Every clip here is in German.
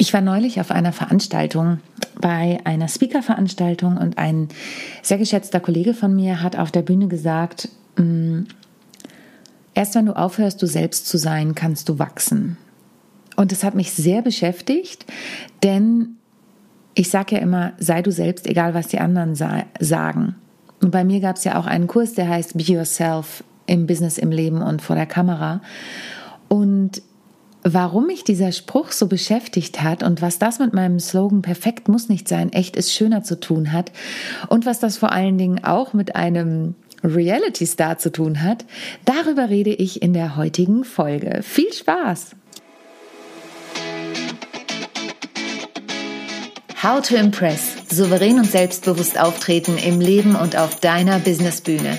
Ich war neulich auf einer Veranstaltung, bei einer Speaker-Veranstaltung und ein sehr geschätzter Kollege von mir hat auf der Bühne gesagt, mm, erst wenn du aufhörst, du selbst zu sein, kannst du wachsen. Und das hat mich sehr beschäftigt, denn ich sage ja immer, sei du selbst, egal was die anderen sagen. Und bei mir gab es ja auch einen Kurs, der heißt Be Yourself im Business, im Leben und vor der Kamera. Und warum mich dieser Spruch so beschäftigt hat und was das mit meinem Slogan Perfekt muss nicht sein, echt ist schöner zu tun hat und was das vor allen Dingen auch mit einem Reality Star zu tun hat, darüber rede ich in der heutigen Folge. Viel Spaß! How to Impress. Souverän und selbstbewusst auftreten im Leben und auf deiner Businessbühne.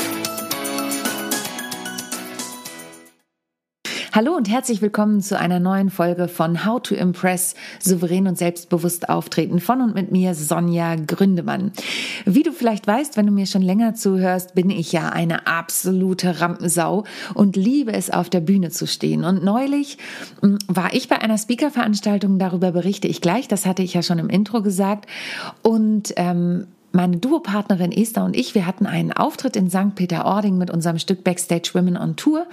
Hallo und herzlich willkommen zu einer neuen Folge von How to Impress souverän und selbstbewusst auftreten von und mit mir Sonja Gründemann. Wie du vielleicht weißt, wenn du mir schon länger zuhörst, bin ich ja eine absolute Rampensau und liebe es auf der Bühne zu stehen. Und neulich hm, war ich bei einer Speaker-Veranstaltung, darüber berichte ich gleich, das hatte ich ja schon im Intro gesagt und ähm, meine Duopartnerin Esther und ich, wir hatten einen Auftritt in St. Peter-Ording mit unserem Stück Backstage Women on Tour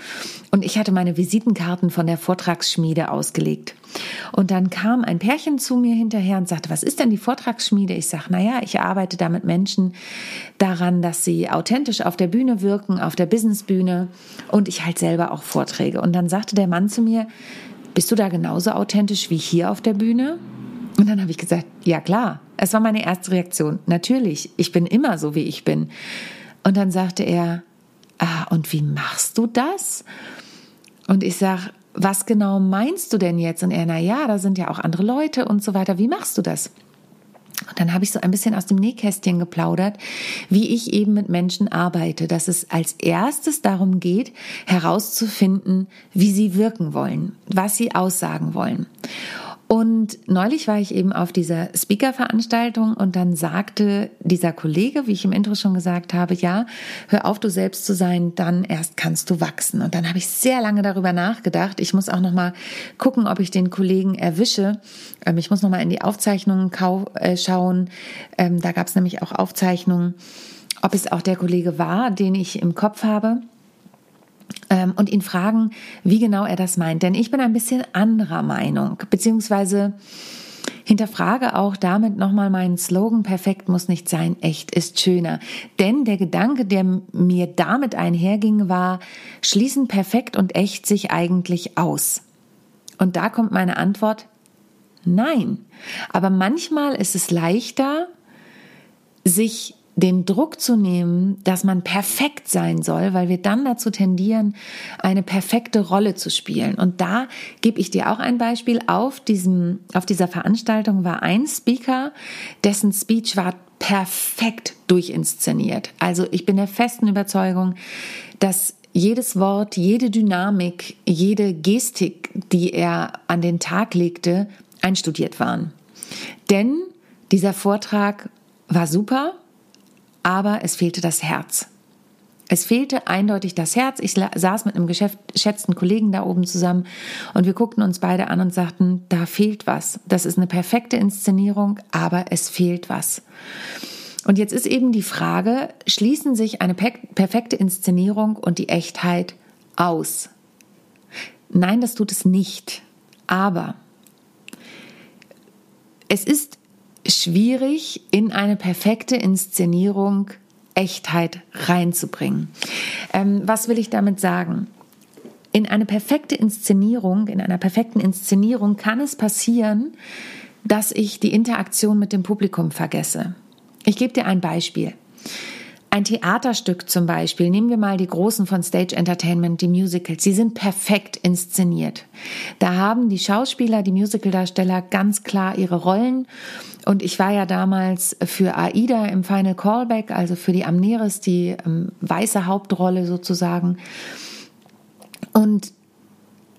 und ich hatte meine Visitenkarten von der Vortragsschmiede ausgelegt. Und dann kam ein Pärchen zu mir hinterher und sagte, was ist denn die Vortragsschmiede? Ich sage, naja, ich arbeite da mit Menschen daran, dass sie authentisch auf der Bühne wirken, auf der Businessbühne und ich halt selber auch Vorträge. Und dann sagte der Mann zu mir, bist du da genauso authentisch wie hier auf der Bühne? Und dann habe ich gesagt, ja klar. Es war meine erste Reaktion. Natürlich, ich bin immer so, wie ich bin. Und dann sagte er, ah, und wie machst du das? Und ich sage, was genau meinst du denn jetzt? Und er, na ja, da sind ja auch andere Leute und so weiter. Wie machst du das? Und dann habe ich so ein bisschen aus dem Nähkästchen geplaudert, wie ich eben mit Menschen arbeite, dass es als erstes darum geht, herauszufinden, wie sie wirken wollen, was sie aussagen wollen. Und neulich war ich eben auf dieser Speaker-Veranstaltung und dann sagte dieser Kollege, wie ich im Intro schon gesagt habe, ja, hör auf, du selbst zu sein, dann erst kannst du wachsen. Und dann habe ich sehr lange darüber nachgedacht. Ich muss auch noch mal gucken, ob ich den Kollegen erwische. Ähm, ich muss noch mal in die Aufzeichnungen äh, schauen. Ähm, da gab es nämlich auch Aufzeichnungen, ob es auch der Kollege war, den ich im Kopf habe und ihn fragen, wie genau er das meint. Denn ich bin ein bisschen anderer Meinung, beziehungsweise hinterfrage auch damit nochmal meinen Slogan, perfekt muss nicht sein, echt ist schöner. Denn der Gedanke, der mir damit einherging, war, schließen perfekt und echt sich eigentlich aus? Und da kommt meine Antwort, nein. Aber manchmal ist es leichter, sich den Druck zu nehmen, dass man perfekt sein soll, weil wir dann dazu tendieren, eine perfekte Rolle zu spielen. Und da gebe ich dir auch ein Beispiel. Auf diesem, auf dieser Veranstaltung war ein Speaker, dessen Speech war perfekt durchinszeniert. Also ich bin der festen Überzeugung, dass jedes Wort, jede Dynamik, jede Gestik, die er an den Tag legte, einstudiert waren. Denn dieser Vortrag war super, aber es fehlte das Herz. Es fehlte eindeutig das Herz. Ich saß mit einem geschätzten Kollegen da oben zusammen und wir guckten uns beide an und sagten, da fehlt was. Das ist eine perfekte Inszenierung, aber es fehlt was. Und jetzt ist eben die Frage, schließen sich eine perfekte Inszenierung und die Echtheit aus? Nein, das tut es nicht. Aber es ist schwierig, in eine perfekte Inszenierung Echtheit reinzubringen. Ähm, was will ich damit sagen? In eine perfekte Inszenierung, in einer perfekten Inszenierung kann es passieren, dass ich die Interaktion mit dem Publikum vergesse. Ich gebe dir ein Beispiel. Ein Theaterstück zum Beispiel, nehmen wir mal die großen von Stage Entertainment, die Musicals, sie sind perfekt inszeniert. Da haben die Schauspieler, die Musicaldarsteller ganz klar ihre Rollen. Und ich war ja damals für Aida im Final Callback, also für die Amneris, die ähm, weiße Hauptrolle sozusagen. Und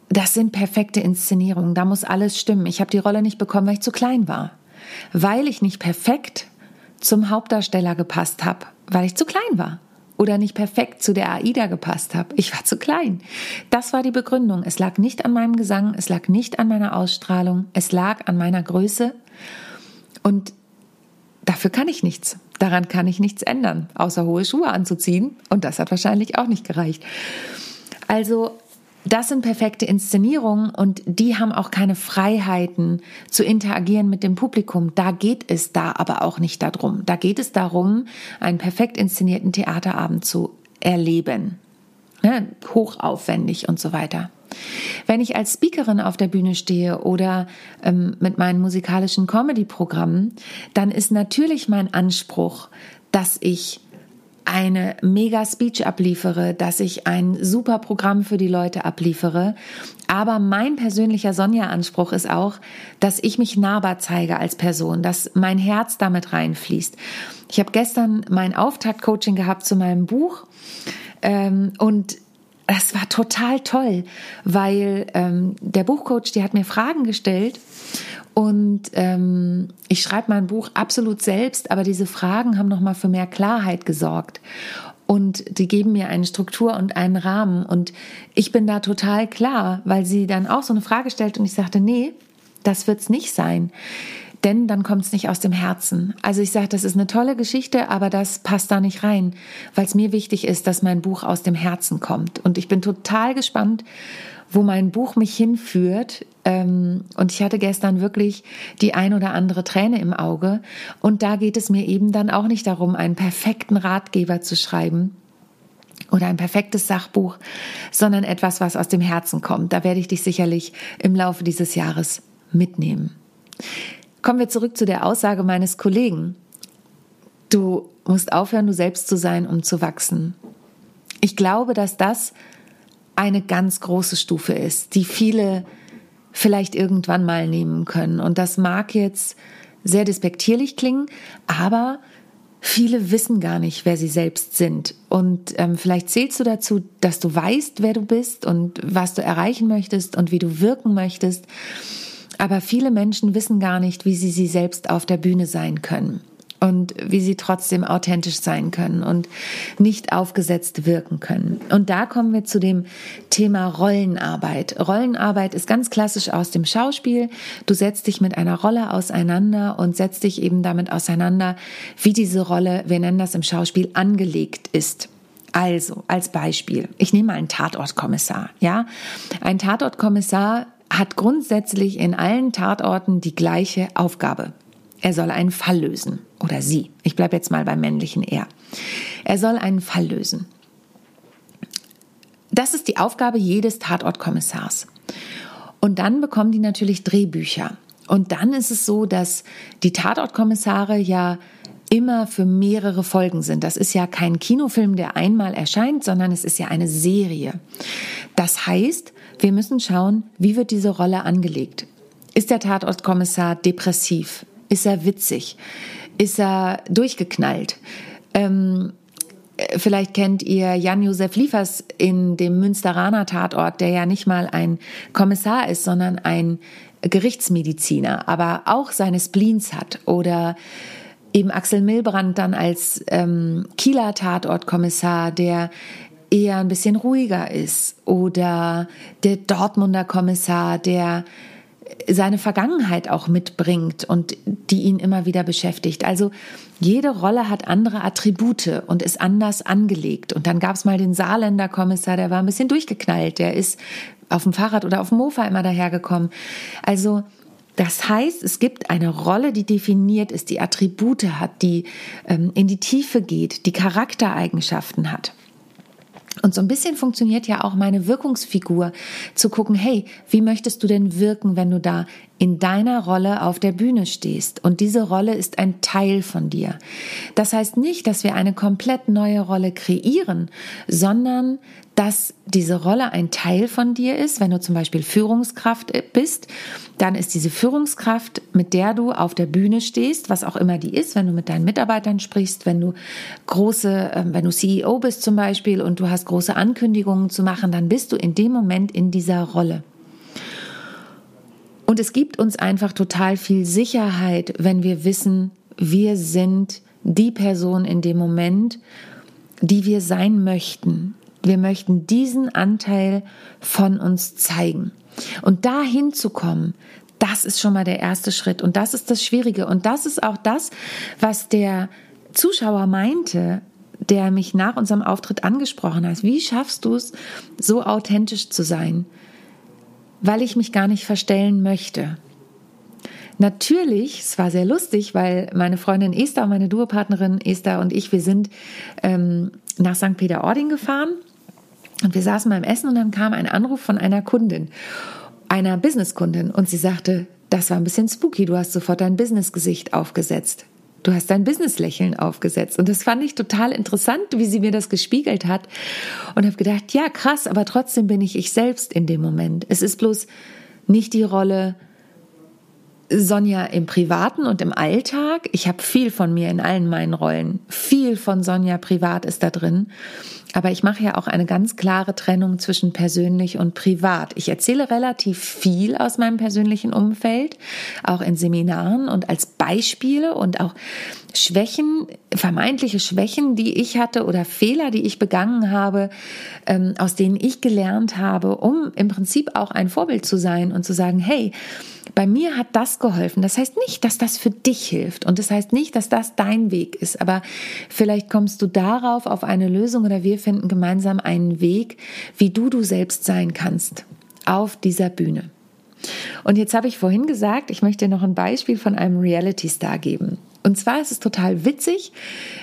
das sind perfekte Inszenierungen. Da muss alles stimmen. Ich habe die Rolle nicht bekommen, weil ich zu klein war. Weil ich nicht perfekt zum Hauptdarsteller gepasst habe, weil ich zu klein war. Oder nicht perfekt zu der AIDA gepasst habe. Ich war zu klein. Das war die Begründung. Es lag nicht an meinem Gesang, es lag nicht an meiner Ausstrahlung, es lag an meiner Größe. Und dafür kann ich nichts. Daran kann ich nichts ändern, außer hohe Schuhe anzuziehen. Und das hat wahrscheinlich auch nicht gereicht. Also das sind perfekte Inszenierungen und die haben auch keine Freiheiten zu interagieren mit dem Publikum. Da geht es da aber auch nicht darum. Da geht es darum, einen perfekt inszenierten Theaterabend zu erleben. Ne? Hochaufwendig und so weiter. Wenn ich als Speakerin auf der Bühne stehe oder ähm, mit meinen musikalischen Comedy-Programmen, dann ist natürlich mein Anspruch, dass ich eine mega Speech abliefere, dass ich ein super Programm für die Leute abliefere. Aber mein persönlicher Sonja-Anspruch ist auch, dass ich mich nahbar zeige als Person, dass mein Herz damit reinfließt. Ich habe gestern mein Auftakt-Coaching gehabt zu meinem Buch ähm, und es war total toll, weil ähm, der Buchcoach, die hat mir Fragen gestellt und ähm, ich schreibe mein Buch absolut selbst, aber diese Fragen haben nochmal für mehr Klarheit gesorgt. Und die geben mir eine Struktur und einen Rahmen. Und ich bin da total klar, weil sie dann auch so eine Frage stellt und ich sagte, nee, das wird's nicht sein. Denn dann kommt es nicht aus dem Herzen. Also ich sage, das ist eine tolle Geschichte, aber das passt da nicht rein, weil es mir wichtig ist, dass mein Buch aus dem Herzen kommt. Und ich bin total gespannt, wo mein Buch mich hinführt. Ähm, und ich hatte gestern wirklich die ein oder andere Träne im Auge. Und da geht es mir eben dann auch nicht darum, einen perfekten Ratgeber zu schreiben oder ein perfektes Sachbuch, sondern etwas, was aus dem Herzen kommt. Da werde ich dich sicherlich im Laufe dieses Jahres mitnehmen. Kommen wir zurück zu der Aussage meines Kollegen. Du musst aufhören, du selbst zu sein, um zu wachsen. Ich glaube, dass das eine ganz große Stufe ist, die viele vielleicht irgendwann mal nehmen können. Und das mag jetzt sehr despektierlich klingen, aber viele wissen gar nicht, wer sie selbst sind. Und ähm, vielleicht zählst du dazu, dass du weißt, wer du bist und was du erreichen möchtest und wie du wirken möchtest. Aber viele Menschen wissen gar nicht, wie sie sie selbst auf der Bühne sein können und wie sie trotzdem authentisch sein können und nicht aufgesetzt wirken können. Und da kommen wir zu dem Thema Rollenarbeit. Rollenarbeit ist ganz klassisch aus dem Schauspiel. Du setzt dich mit einer Rolle auseinander und setzt dich eben damit auseinander, wie diese Rolle, wir nennen das im Schauspiel, angelegt ist. Also, als Beispiel, ich nehme mal einen Tatortkommissar, ja? Ein Tatortkommissar hat grundsätzlich in allen Tatorten die gleiche Aufgabe. Er soll einen Fall lösen. Oder sie. Ich bleibe jetzt mal beim männlichen Er. Er soll einen Fall lösen. Das ist die Aufgabe jedes Tatortkommissars. Und dann bekommen die natürlich Drehbücher. Und dann ist es so, dass die Tatortkommissare ja immer für mehrere Folgen sind. Das ist ja kein Kinofilm, der einmal erscheint, sondern es ist ja eine Serie. Das heißt, wir müssen schauen, wie wird diese Rolle angelegt. Ist der Tatortkommissar depressiv? Ist er witzig? Ist er durchgeknallt? Ähm, Vielleicht kennt ihr Jan-Josef Liefers in dem Münsteraner Tatort, der ja nicht mal ein Kommissar ist, sondern ein Gerichtsmediziner, aber auch seine Spleens hat. Oder eben Axel Milbrand dann als ähm, Kieler Tatortkommissar, der eher ein bisschen ruhiger ist. Oder der Dortmunder Kommissar, der seine Vergangenheit auch mitbringt und die ihn immer wieder beschäftigt. Also jede Rolle hat andere Attribute und ist anders angelegt. Und dann gab es mal den Saarländer Kommissar, der war ein bisschen durchgeknallt, der ist auf dem Fahrrad oder auf dem Mofa immer dahergekommen. Also das heißt, es gibt eine Rolle, die definiert ist, die Attribute hat, die ähm, in die Tiefe geht, die Charaktereigenschaften hat. Und so ein bisschen funktioniert ja auch meine Wirkungsfigur, zu gucken, hey, wie möchtest du denn wirken, wenn du da in deiner Rolle auf der Bühne stehst? Und diese Rolle ist ein Teil von dir. Das heißt nicht, dass wir eine komplett neue Rolle kreieren, sondern dass diese Rolle ein Teil von dir ist. Wenn du zum Beispiel Führungskraft bist, dann ist diese Führungskraft, mit der du auf der Bühne stehst, was auch immer die ist, wenn du mit deinen Mitarbeitern sprichst, wenn du große, ähm, wenn du CEO bist zum Beispiel und du hast große Ankündigungen zu machen, dann bist du in dem Moment in dieser Rolle. Und es gibt uns einfach total viel Sicherheit, wenn wir wissen, wir sind die Person in dem Moment, die wir sein möchten. Wir möchten diesen Anteil von uns zeigen. Und dahin zu kommen, das ist schon mal der erste Schritt. Und das ist das Schwierige. Und das ist auch das, was der Zuschauer meinte, der mich nach unserem Auftritt angesprochen hat. Wie schaffst du es, so authentisch zu sein? Weil ich mich gar nicht verstellen möchte. Natürlich, es war sehr lustig, weil meine Freundin Esther, meine Duopartnerin Esther und ich, wir sind ähm, nach St. Peter-Ording gefahren und wir saßen beim Essen und dann kam ein Anruf von einer Kundin, einer Businesskundin und sie sagte, das war ein bisschen spooky, du hast sofort dein Businessgesicht aufgesetzt. Du hast dein Businesslächeln aufgesetzt. Und das fand ich total interessant, wie sie mir das gespiegelt hat. Und habe gedacht, ja, krass, aber trotzdem bin ich ich selbst in dem Moment. Es ist bloß nicht die Rolle Sonja im Privaten und im Alltag. Ich habe viel von mir in allen meinen Rollen. Viel von Sonja privat ist da drin. Aber ich mache ja auch eine ganz klare Trennung zwischen persönlich und privat. Ich erzähle relativ viel aus meinem persönlichen Umfeld, auch in Seminaren und als Beispiele und auch Schwächen, vermeintliche Schwächen, die ich hatte oder Fehler, die ich begangen habe, ähm, aus denen ich gelernt habe, um im Prinzip auch ein Vorbild zu sein und zu sagen, hey, bei mir hat das geholfen. Das heißt nicht, dass das für dich hilft und das heißt nicht, dass das dein Weg ist, aber vielleicht kommst du darauf auf eine Lösung oder wir finden gemeinsam einen Weg, wie du du selbst sein kannst auf dieser Bühne. Und jetzt habe ich vorhin gesagt, ich möchte dir noch ein Beispiel von einem Reality Star geben. Und zwar ist es total witzig.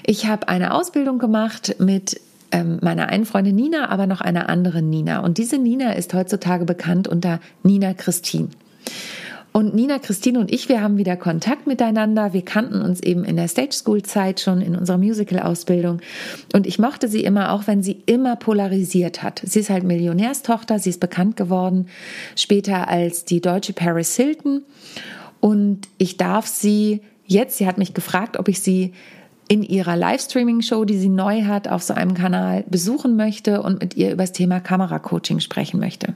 Ich habe eine Ausbildung gemacht mit ähm, meiner einen Freundin Nina, aber noch einer anderen Nina. Und diese Nina ist heutzutage bekannt unter Nina Christine. Und Nina, Christine und ich, wir haben wieder Kontakt miteinander. Wir kannten uns eben in der Stage School Zeit schon in unserer Musical-Ausbildung. Und ich mochte sie immer, auch wenn sie immer polarisiert hat. Sie ist halt Millionärstochter. Sie ist bekannt geworden später als die deutsche Paris Hilton. Und ich darf sie jetzt, sie hat mich gefragt, ob ich sie in ihrer Livestreaming-Show, die sie neu hat, auf so einem Kanal besuchen möchte und mit ihr über das Thema Kameracoaching sprechen möchte.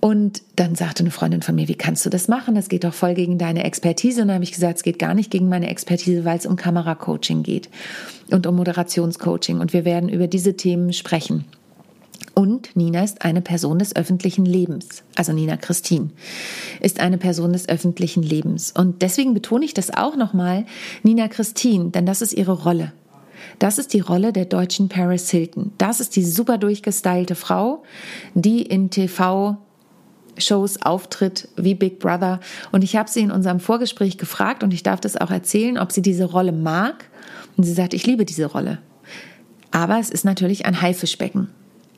Und dann sagte eine Freundin von mir, wie kannst du das machen? Das geht doch voll gegen deine Expertise. Und dann habe ich gesagt, es geht gar nicht gegen meine Expertise, weil es um Kameracoaching geht und um Moderationscoaching. Und wir werden über diese Themen sprechen. Und Nina ist eine Person des öffentlichen Lebens. Also Nina Christine ist eine Person des öffentlichen Lebens. Und deswegen betone ich das auch nochmal, Nina Christine, denn das ist ihre Rolle. Das ist die Rolle der deutschen Paris Hilton. Das ist die super durchgestylte Frau, die in TV Shows auftritt wie Big Brother. Und ich habe sie in unserem Vorgespräch gefragt und ich darf das auch erzählen, ob sie diese Rolle mag. Und sie sagt, ich liebe diese Rolle. Aber es ist natürlich ein Haifischbecken.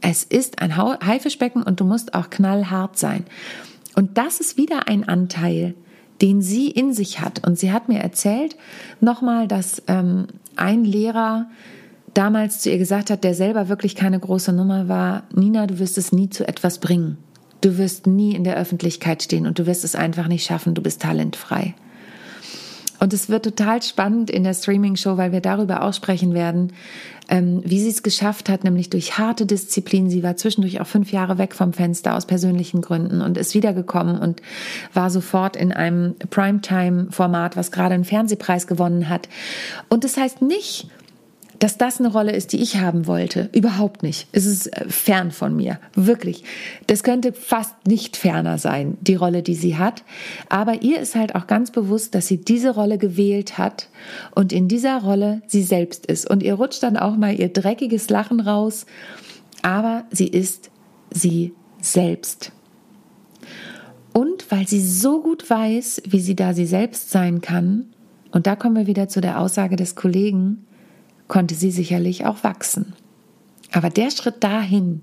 Es ist ein Haifischbecken und du musst auch knallhart sein. Und das ist wieder ein Anteil, den sie in sich hat. Und sie hat mir erzählt nochmal, dass ähm, ein Lehrer damals zu ihr gesagt hat, der selber wirklich keine große Nummer war, Nina, du wirst es nie zu etwas bringen. Du wirst nie in der Öffentlichkeit stehen und du wirst es einfach nicht schaffen. Du bist talentfrei. Und es wird total spannend in der Streaming-Show, weil wir darüber auch sprechen werden, ähm, wie sie es geschafft hat, nämlich durch harte Disziplin. Sie war zwischendurch auch fünf Jahre weg vom Fenster aus persönlichen Gründen und ist wiedergekommen und war sofort in einem Primetime-Format, was gerade einen Fernsehpreis gewonnen hat. Und das heißt nicht, dass das eine Rolle ist, die ich haben wollte. Überhaupt nicht. Es ist äh, fern von mir. Wirklich. Das könnte fast nicht ferner sein, die Rolle, die sie hat. Aber ihr ist halt auch ganz bewusst, dass sie diese Rolle gewählt hat und in dieser Rolle sie selbst ist. Und ihr rutscht dann auch mal ihr dreckiges Lachen raus. Aber sie ist sie selbst. Und weil sie so gut weiß, wie sie da sie selbst sein kann, und da kommen wir wieder zu der Aussage des Kollegen, konnte sie sicherlich auch wachsen. Aber der Schritt dahin,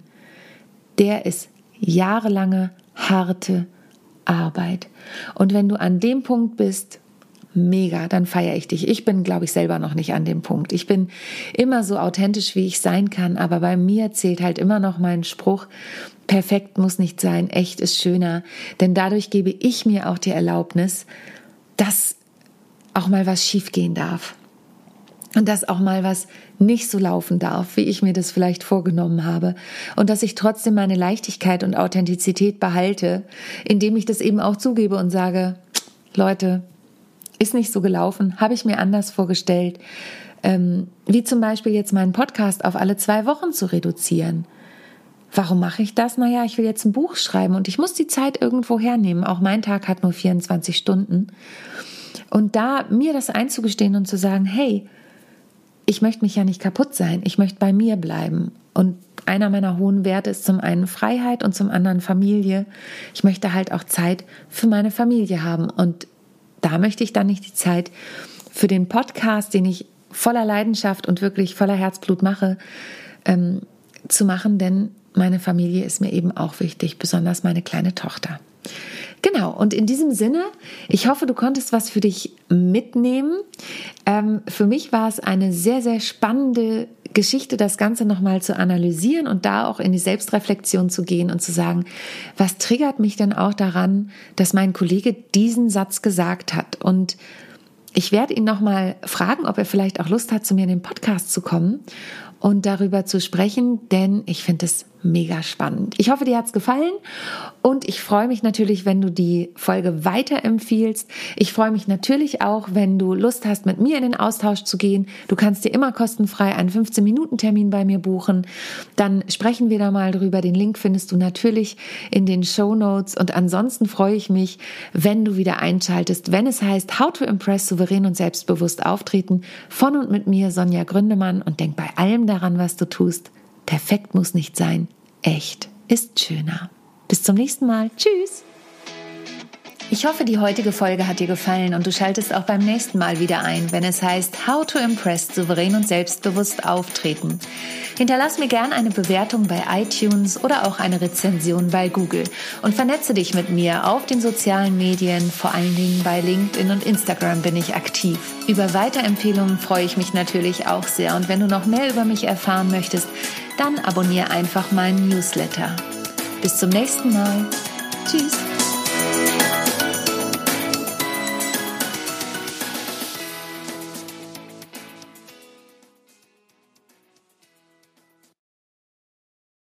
der ist jahrelange harte Arbeit. Und wenn du an dem Punkt bist, mega, dann feiere ich dich. Ich bin, glaube ich, selber noch nicht an dem Punkt. Ich bin immer so authentisch, wie ich sein kann, aber bei mir zählt halt immer noch mein Spruch, perfekt muss nicht sein, echt ist schöner, denn dadurch gebe ich mir auch die Erlaubnis, dass auch mal was schiefgehen darf. Und dass auch mal was nicht so laufen darf, wie ich mir das vielleicht vorgenommen habe und dass ich trotzdem meine Leichtigkeit und Authentizität behalte, indem ich das eben auch zugebe und sage, Leute, ist nicht so gelaufen, habe ich mir anders vorgestellt, ähm, wie zum Beispiel jetzt meinen Podcast auf alle zwei Wochen zu reduzieren. Warum mache ich das? Naja, ich will jetzt ein Buch schreiben und ich muss die Zeit irgendwo hernehmen. Auch mein Tag hat nur 24 Stunden. Und da mir das einzugestehen und zu sagen, hey, ich möchte mich ja nicht kaputt sein, ich möchte bei mir bleiben. Und einer meiner hohen Werte ist zum einen Freiheit und zum anderen Familie. Ich möchte halt auch Zeit für meine Familie haben. Und da möchte ich dann nicht die Zeit für den Podcast, den ich voller Leidenschaft und wirklich voller Herzblut mache, ähm, zu machen, denn meine Familie ist mir eben auch wichtig, besonders meine kleine Tochter. Genau, und in diesem Sinne, ich hoffe, du konntest was für dich mitnehmen. Ähm, für mich war es eine sehr, sehr spannende Geschichte, das Ganze nochmal zu analysieren und da auch in die Selbstreflexion zu gehen und zu sagen, was triggert mich denn auch daran, dass mein Kollege diesen Satz gesagt hat? Und ich werde ihn nochmal fragen, ob er vielleicht auch Lust hat, zu mir in den Podcast zu kommen und darüber zu sprechen, denn ich finde es mega spannend. Ich hoffe, dir hat's gefallen und ich freue mich natürlich, wenn du die Folge weiterempfiehlst. Ich freue mich natürlich auch, wenn du Lust hast, mit mir in den Austausch zu gehen. Du kannst dir immer kostenfrei einen 15-Minuten-Termin bei mir buchen. Dann sprechen wir da mal drüber. Den Link findest du natürlich in den Show Notes und ansonsten freue ich mich, wenn du wieder einschaltest, wenn es heißt How to Impress souverän und selbstbewusst auftreten von und mit mir Sonja Gründemann und denk bei allem daran, was du tust. Perfekt muss nicht sein echt ist schöner. Bis zum nächsten Mal. Tschüss. Ich hoffe, die heutige Folge hat dir gefallen und du schaltest auch beim nächsten Mal wieder ein, wenn es heißt How to Impress souverän und selbstbewusst auftreten. Hinterlass mir gern eine Bewertung bei iTunes oder auch eine Rezension bei Google und vernetze dich mit mir auf den sozialen Medien, vor allen Dingen bei LinkedIn und Instagram bin ich aktiv. Über Weiterempfehlungen freue ich mich natürlich auch sehr und wenn du noch mehr über mich erfahren möchtest, dann abonniere einfach meinen Newsletter. Bis zum nächsten Mal. Tschüss.